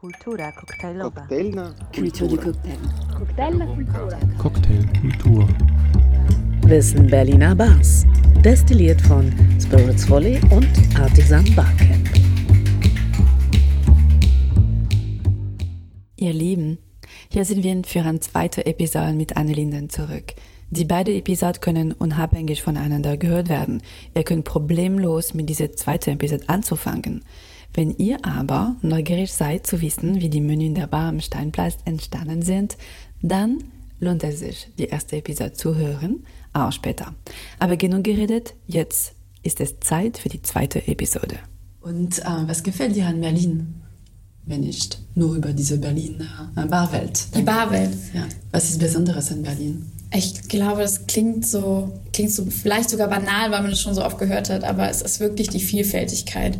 Kultura koktajlowa. Koktajlna cocktail. Cocktailna Kultura. Cocktailkultur. Wissen Berliner Bars. Destilliert von Spirits Volley und Artisan Barcamp. Ihr Lieben, hier sind wir für eine zweite Episode mit Annelinden zurück. Die beiden Episoden können unabhängig voneinander gehört werden. Ihr könnt problemlos mit dieser zweiten Episode anzufangen. Wenn ihr aber neugierig seid zu wissen, wie die Menü der Bar am Steinplatz entstanden sind, dann lohnt es sich, die erste Episode zu hören, auch später. Aber genug geredet, jetzt ist es Zeit für die zweite Episode. Und äh, was gefällt dir an Berlin? Wenn nicht nur über diese Berliner äh, Barwelt. Die Barwelt. Ja. Was ist Besonderes an Berlin? Ich glaube, das klingt so, klingt so vielleicht sogar banal, weil man es schon so oft gehört hat, aber es ist wirklich die Vielfältigkeit.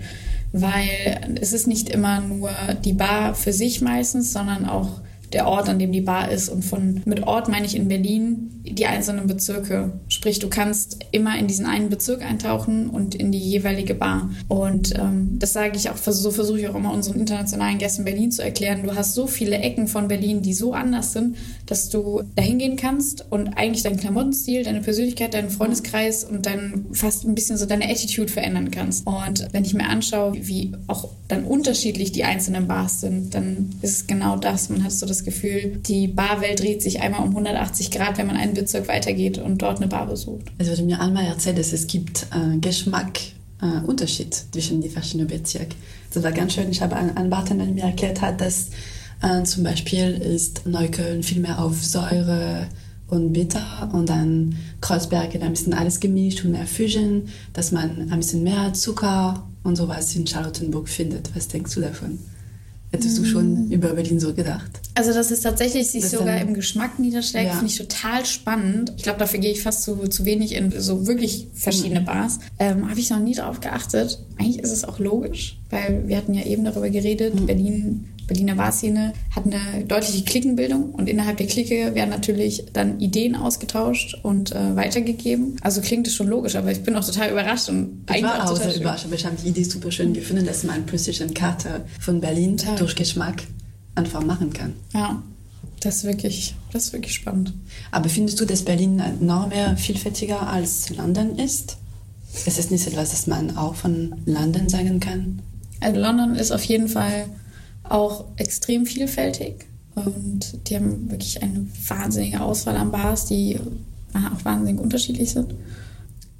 Weil es ist nicht immer nur die Bar für sich meistens, sondern auch der Ort, an dem die Bar ist. Und von mit Ort meine ich in Berlin die einzelnen Bezirke. Sprich, du kannst immer in diesen einen Bezirk eintauchen und in die jeweilige Bar. Und ähm, das sage ich auch, so versuche ich auch immer unseren internationalen Gästen in Berlin zu erklären. Du hast so viele Ecken von Berlin, die so anders sind, dass du da hingehen kannst und eigentlich deinen Klamottenstil, deine Persönlichkeit, deinen Freundeskreis und dann fast ein bisschen so deine Attitude verändern kannst. Und wenn ich mir anschaue, wie auch dann unterschiedlich die einzelnen Bars sind, dann ist es genau das. Man hat so das Gefühl, die Barwelt dreht sich einmal um 180 Grad, wenn man einen Bezirk weitergeht und dort eine Bar besucht. Es wurde mir einmal erzählt, dass es gibt äh, Geschmack, äh, zwischen den verschiedenen Bezirken. Das war ganz schön. Ich habe einen, einen Bartender mir erklärt hat, dass äh, zum Beispiel ist Neukölln viel mehr auf Säure und Bitter und dann Kreuzberg ist ein bisschen alles gemischt und mehr Fusion, dass man ein bisschen mehr Zucker und sowas in Charlottenburg findet. Was denkst du davon? Hättest du schon über Berlin so gedacht? Also, dass es tatsächlich sich Das sogar im Geschmack niederschlägt, Ja. finde ich total spannend. Ich glaube, dafür gehe ich fast zu, zu wenig in so wirklich verschiedene Bars. Ähm, Habe ich noch nie drauf geachtet. Eigentlich ist es auch logisch, weil wir hatten ja eben darüber geredet, Berlin, Berliner Barszene hat eine deutliche Klickenbildung und innerhalb der Clique werden natürlich dann Ideen ausgetauscht und äh, weitergegeben. Also klingt es schon logisch, aber ich bin auch total überrascht und Ich war auch total sehr schön. überrascht, aber ich habe die Idee super schön gefunden, dass man eine Karte von Berlin Total. durch Geschmack einfach machen kann. Ja, das ist wirklich, das ist wirklich spannend. Aber findest du, dass Berlin noch mehr vielfältiger als London ist? Ist es nicht etwas, das man auch von London sagen kann? Also London ist auf jeden Fall auch extrem vielfältig und die haben wirklich eine wahnsinnige Auswahl an Bars, die auch wahnsinnig unterschiedlich sind.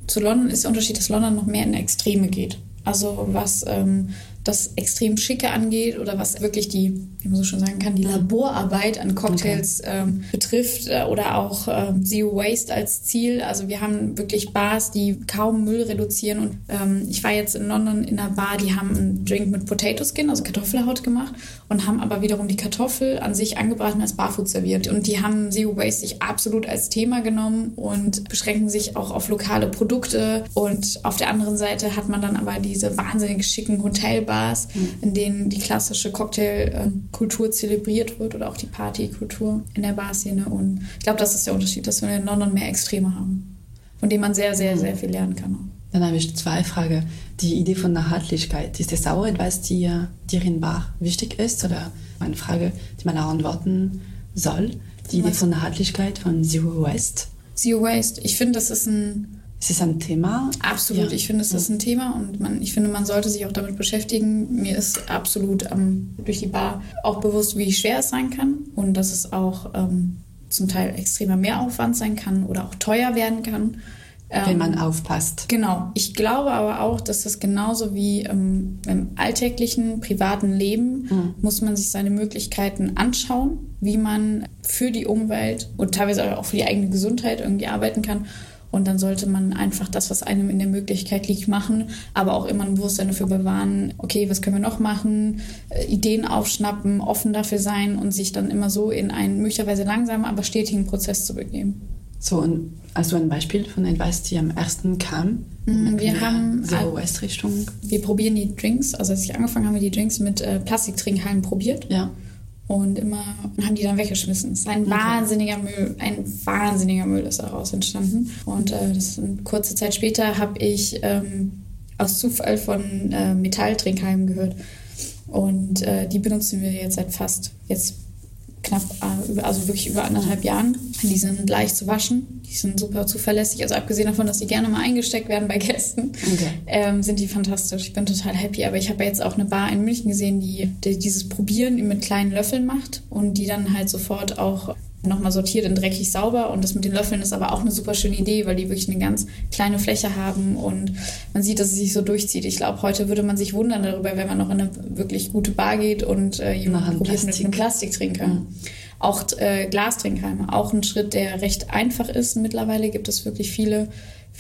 Zu London ist der Unterschied, dass London noch mehr in Extreme geht. Also was ähm, das extrem Schicke angeht oder was wirklich die, wie man so schon sagen kann, die Laborarbeit an Cocktails ähm, betrifft äh, oder auch ähm, Zero Waste als Ziel. Also wir haben wirklich Bars, die kaum Müll reduzieren. Und ähm, ich war jetzt in London in einer Bar, die haben einen Drink mit Potato Skin, also Kartoffelhaut gemacht und haben aber wiederum die Kartoffel an sich angebraten und als Barfood serviert. Und die haben Zero Waste sich absolut als Thema genommen und beschränken sich auch auf lokale Produkte. Und auf der anderen Seite hat man dann aber diese wahnsinnig schicken Hotelbars, in denen die klassische Cocktailkultur zelebriert wird oder auch die Partykultur in der Barszene. Und ich glaube, das ist der Unterschied, dass wir in London mehr Extreme haben, von denen man sehr, sehr, sehr viel lernen kann. auch. Dann habe ich zwei Fragen. Die Idee von Nachhaltigkeit, ist das auch etwas, die dir in Bar wichtig ist? Oder eine Frage, die man auch antworten soll? Die Idee Was? von Nachhaltigkeit, von Zero Waste. Zero Waste, ich finde, das ist ein Ist es ein Thema? Absolut, Ja. ich finde, es ist ein Thema und man, ich finde, man sollte sich auch damit beschäftigen. Mir ist absolut ähm, durch die Bar auch bewusst, wie schwer es sein kann und dass es auch ähm, zum Teil extremer Mehraufwand sein kann oder auch teuer werden kann. Wenn Ähm, man aufpasst. Genau. Ich glaube aber auch, dass das genauso wie ähm, im alltäglichen privaten Leben muss man sich seine Möglichkeiten anschauen, wie man für die Umwelt und teilweise auch für die eigene Gesundheit irgendwie arbeiten kann. Und dann sollte man einfach das, was einem in der Möglichkeit liegt, machen, aber auch immer ein Bewusstsein dafür bewahren, okay, was können wir noch machen, äh, Ideen aufschnappen, offen dafür sein und sich dann immer so in einen möglicherweise langsamen, aber stetigen Prozess zu begeben. So, und hast du ein Beispiel von etwas, die am ersten kam? Mm, wir haben- Zero Waste Richtung. Wir probieren die Drinks, also als ich angefangen habe, die Drinks mit äh, Plastiktrinkhalmen probiert Ja. Und immer haben die dann weggeschmissen. Es ist ein wahnsinniger Müll, ein wahnsinniger Müll ist daraus entstanden. Und äh, das kurze Zeit später habe ich ähm, aus Zufall von äh, Metalltrinkhalmen gehört. Und äh, die benutzen wir jetzt seit fast jetzt knapp, äh, also wirklich über anderthalb Jahren. Die sind leicht zu waschen, die sind super zuverlässig. Also abgesehen davon, dass sie gerne mal eingesteckt werden bei Gästen, okay. ähm, sind die fantastisch. Ich bin total happy. Aber ich habe jetzt auch eine Bar in München gesehen, die, die dieses Probieren mit kleinen Löffeln macht und die dann halt sofort auch nochmal sortiert in dreckig sauber. Und das mit den Löffeln ist aber auch eine super schöne Idee, weil die wirklich eine ganz kleine Fläche haben und man sieht, dass es sich so durchzieht. Ich glaube, heute würde man sich wundern darüber, wenn man noch in eine wirklich gute Bar geht und äh, jemand probiert mit einem Plastiktrinker. Mhm. Auch äh, Glastrinkhalme, auch ein Schritt, der recht einfach ist. Mittlerweile gibt es wirklich viele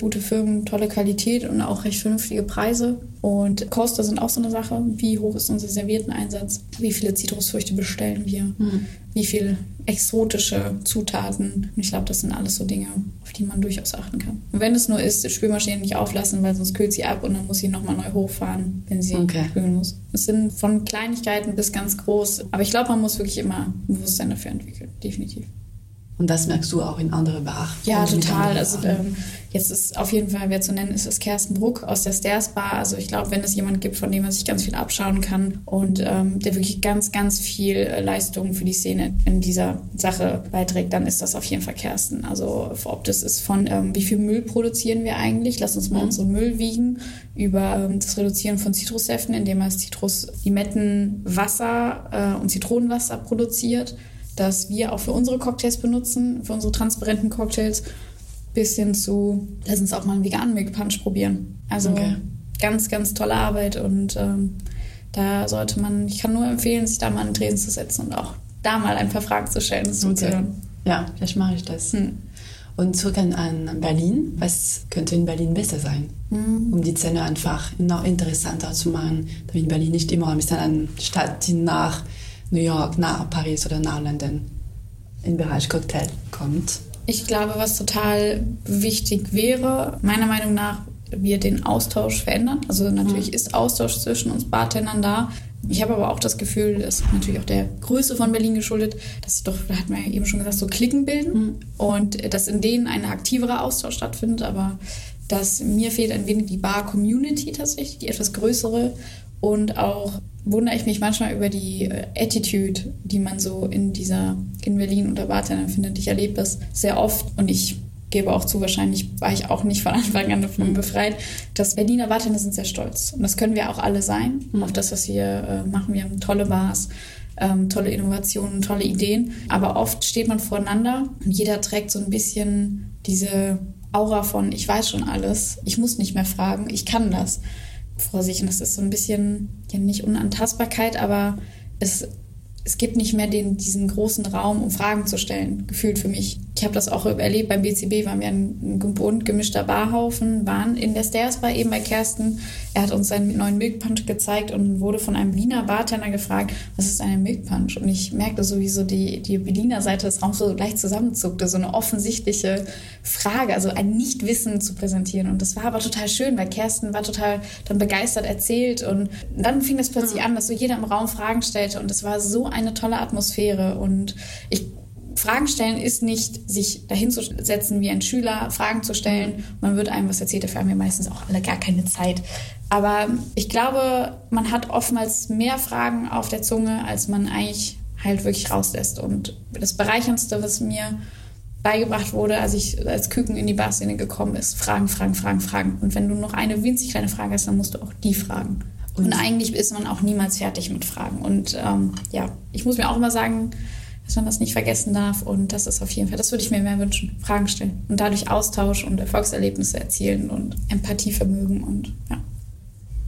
gute Firmen, tolle Qualität und auch recht vernünftige Preise. Und Coaster sind auch so eine Sache. Wie hoch ist unser Servietteneinsatz? Wie viele Zitrusfrüchte bestellen wir? Mhm. Wie viel exotische Zutaten? Und ich glaube, das sind alles so Dinge, auf die man durchaus achten kann. Und wenn es nur ist, die Spülmaschine nicht auflassen, weil sonst kühlt sie ab und dann muss sie nochmal neu hochfahren, wenn sie okay. spülen muss. Es sind von Kleinigkeiten bis ganz groß. Aber ich glaube, man muss wirklich immer ein Bewusstsein dafür entwickeln. Definitiv. Und das merkst du auch in andere Bar. Ja, total. Also ähm, jetzt ist auf jeden Fall, wer zu nennen ist, ist Kersten Bruck aus der Stairs Bar. Also ich glaube, wenn es jemand gibt, von dem man sich ganz viel abschauen kann und ähm, der wirklich ganz, ganz viel äh, Leistung für die Szene in dieser Sache beiträgt, dann ist das auf jeden Fall Kersten. Also ob das ist von, ähm, wie viel Müll produzieren wir eigentlich? Lass uns mal mhm. unseren Müll wiegen über ähm, das Reduzieren von Zitrussäften, indem man Zitrus, Limetten, Wasser äh, und Zitronenwasser produziert dass wir auch für unsere Cocktails benutzen, für unsere transparenten Cocktails, bis hin zu, lass uns auch mal einen veganen Milk Punch probieren. Also okay. ganz, ganz tolle Arbeit und ähm, da sollte man, ich kann nur empfehlen, sich da mal an den Tresen zu setzen und auch da mal ein paar Fragen zu stellen, das okay. Ja, vielleicht mache ich das. Hm. Und zurück an, an, Berlin. Was könnte in Berlin besser sein, mhm. um die Szene einfach noch interessanter zu machen, damit Berlin nicht immer ein bisschen eine Stadt, die nach New York, nach Paris oder nach London im Bereich Cocktail kommt? Ich glaube, was total wichtig wäre, meiner Meinung nach, wir den Austausch verändern. Also natürlich mhm. ist Austausch zwischen uns Bartendern da. Ich habe aber auch das Gefühl, das ist natürlich auch der Größe von Berlin geschuldet, dass sich doch, da hat man ja eben schon gesagt, so Klicken bilden mhm. und dass in denen ein aktiverer Austausch stattfindet. Aber dass mir fehlt ein wenig die Bar-Community tatsächlich, die etwas größere und auch wundere ich mich manchmal über die äh, Attitude, die man so in dieser, in Berlin unter Bartendern findet. Ich erlebe das sehr oft und ich gebe auch zu, wahrscheinlich war ich auch nicht von Anfang an davon befreit, dass Berliner Bartender sind sehr stolz. Und das können wir auch alle sein, mhm. auf das, was wir äh, machen. Wir haben tolle Bars, ähm, tolle Innovationen, tolle Ideen. Aber oft steht man voreinander und jeder trägt so ein bisschen diese Aura von, ich weiß schon alles, ich muss nicht mehr fragen, ich kann das vor sich. Und das ist so ein bisschen, ja nicht Unantastbarkeit, aber es, es gibt nicht mehr den, diesen großen Raum, um Fragen zu stellen, gefühlt für mich ich habe das auch erlebt, beim BCB waren wir ein, bunt gemischter Barhaufen, waren in der Stairs Bar eben bei Kersten. Er hat uns seinen neuen Milk Punch gezeigt und wurde von einem Wiener Bartender gefragt, was ist eine Milk Punch? Und ich merkte sowieso, die, die Berliner Seite des Raums so leicht zusammenzuckte, so eine offensichtliche Frage, also ein Nichtwissen zu präsentieren. Und das war aber total schön, weil Kersten war total dann begeistert erzählt und dann fing das plötzlich an, dass so jeder im Raum Fragen stellte und es war so eine tolle Atmosphäre und ich Fragen stellen ist nicht, sich dahin zu setzen wie ein Schüler, Fragen zu stellen. Man wird einem was erzählt, dafür haben wir meistens auch alle gar keine Zeit. Aber ich glaube, man hat oftmals mehr Fragen auf der Zunge, als man eigentlich halt wirklich rauslässt. Und das Bereicherndste, was mir beigebracht wurde, als ich als Küken in die Barszene gekommen ist, Fragen, Fragen, Fragen, Fragen. Und wenn du noch eine winzig kleine Frage hast, dann musst du auch die fragen. Und, eigentlich ist man auch niemals fertig mit Fragen. Und ähm, ja, ich muss mir auch immer sagen, dass man das nicht vergessen darf. Und das ist auf jeden Fall, das würde ich mir mehr wünschen, Fragen stellen und dadurch Austausch und Erfolgserlebnisse erzielen und Empathievermögen und ja.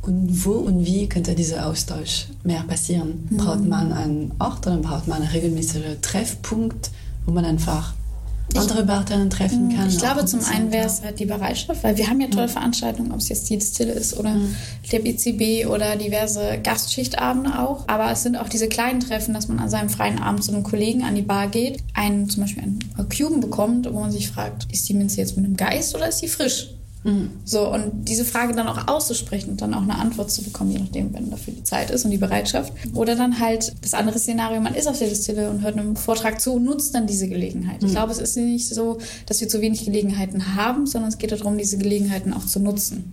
Und wo und wie könnte dieser Austausch mehr passieren? Mhm. Braucht man einen Ort oder braucht man einen regelmäßigen Treffpunkt, wo man einfach andere Bartender treffen mm, kann. Ich glaube, zum einen wäre es halt die Bereitschaft, weil wir haben ja tolle mhm. Veranstaltungen, ob es jetzt die Distille ist oder mhm. der BCB oder diverse Gastschichtabende auch. Aber es sind auch diese kleinen Treffen, dass man an seinem freien Abend zu einem Kollegen an die Bar geht, einen zum Beispiel einen Cuben bekommt, wo man sich fragt, ist die Minze jetzt mit einem Geist oder ist sie frisch? Mhm. So, und diese Frage dann auch auszusprechen und dann auch eine Antwort zu bekommen, je nachdem, wenn dafür die Zeit ist und die Bereitschaft. Oder dann halt das andere Szenario, man ist auf der Distille und hört einem Vortrag zu und nutzt dann diese Gelegenheit. Mhm. Ich glaube, es ist nicht so, dass wir zu wenig Gelegenheiten haben, sondern es geht darum, diese Gelegenheiten auch zu nutzen.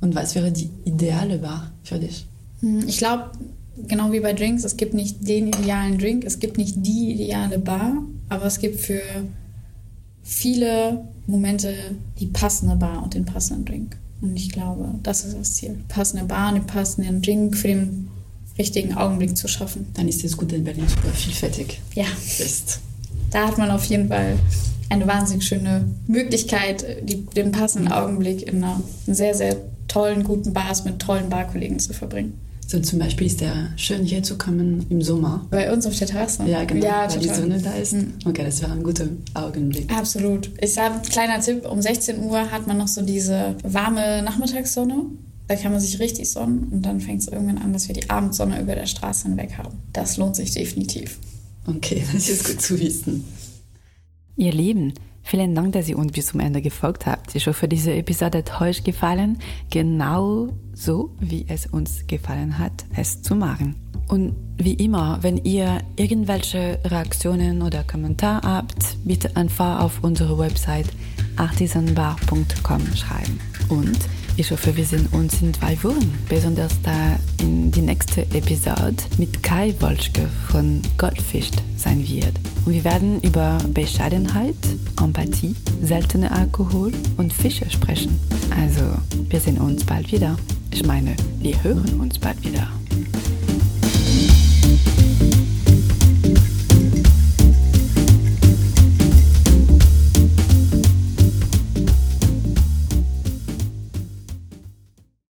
Und was wäre die ideale Bar für dich? Hm, ich glaube, genau wie bei Drinks, es gibt nicht den idealen Drink, es gibt nicht die ideale Bar, aber es gibt für viele Momente die passende Bar und den passenden Drink. Und ich glaube, das ist das Ziel. Passende Bar und den passenden Drink für den richtigen Augenblick zu schaffen. Dann ist es gut, in Berlin super vielfältig Ja, ist. da hat man auf jeden Fall eine wahnsinnig schöne Möglichkeit, die, den passenden Augenblick in einer sehr, sehr tollen, guten Bars mit tollen Barkollegen zu verbringen. So zum Beispiel ist der schön hier zu kommen im Sommer. Bei uns auf der Terrasse. Ja, genau, ja weil die Sonne da ist. Mhm. Okay, das wäre ein guter Augenblick. Absolut. Ich sage, kleiner Tipp, um 16 Uhr hat man noch so diese warme Nachmittagssonne. Da kann man sich richtig sonnen und dann fängt es irgendwann an, dass wir die Abendsonne über der Straße hinweg haben. Das lohnt sich definitiv. Okay, das ist gut zu wissen. Ihr Lieben, vielen Dank, dass ihr uns bis zum Ende gefolgt habt. Ich hoffe, diese Episode hat euch gefallen, genau so, wie es uns gefallen hat, es zu machen. Und wie immer, wenn ihr irgendwelche Reaktionen oder Kommentare habt, bitte einfach auf unsere Website artisanbar.com schreiben. Und ich hoffe, wir sehen uns in zwei Wochen, besonders da in die nächste Episode mit Kai Wolschke von Goldfisch sein wird. Und wir werden über Bescheidenheit, Empathie, seltene Alkohol und Fische sprechen. Also, wir sehen uns bald wieder. Ich meine, wir hören uns bald wieder.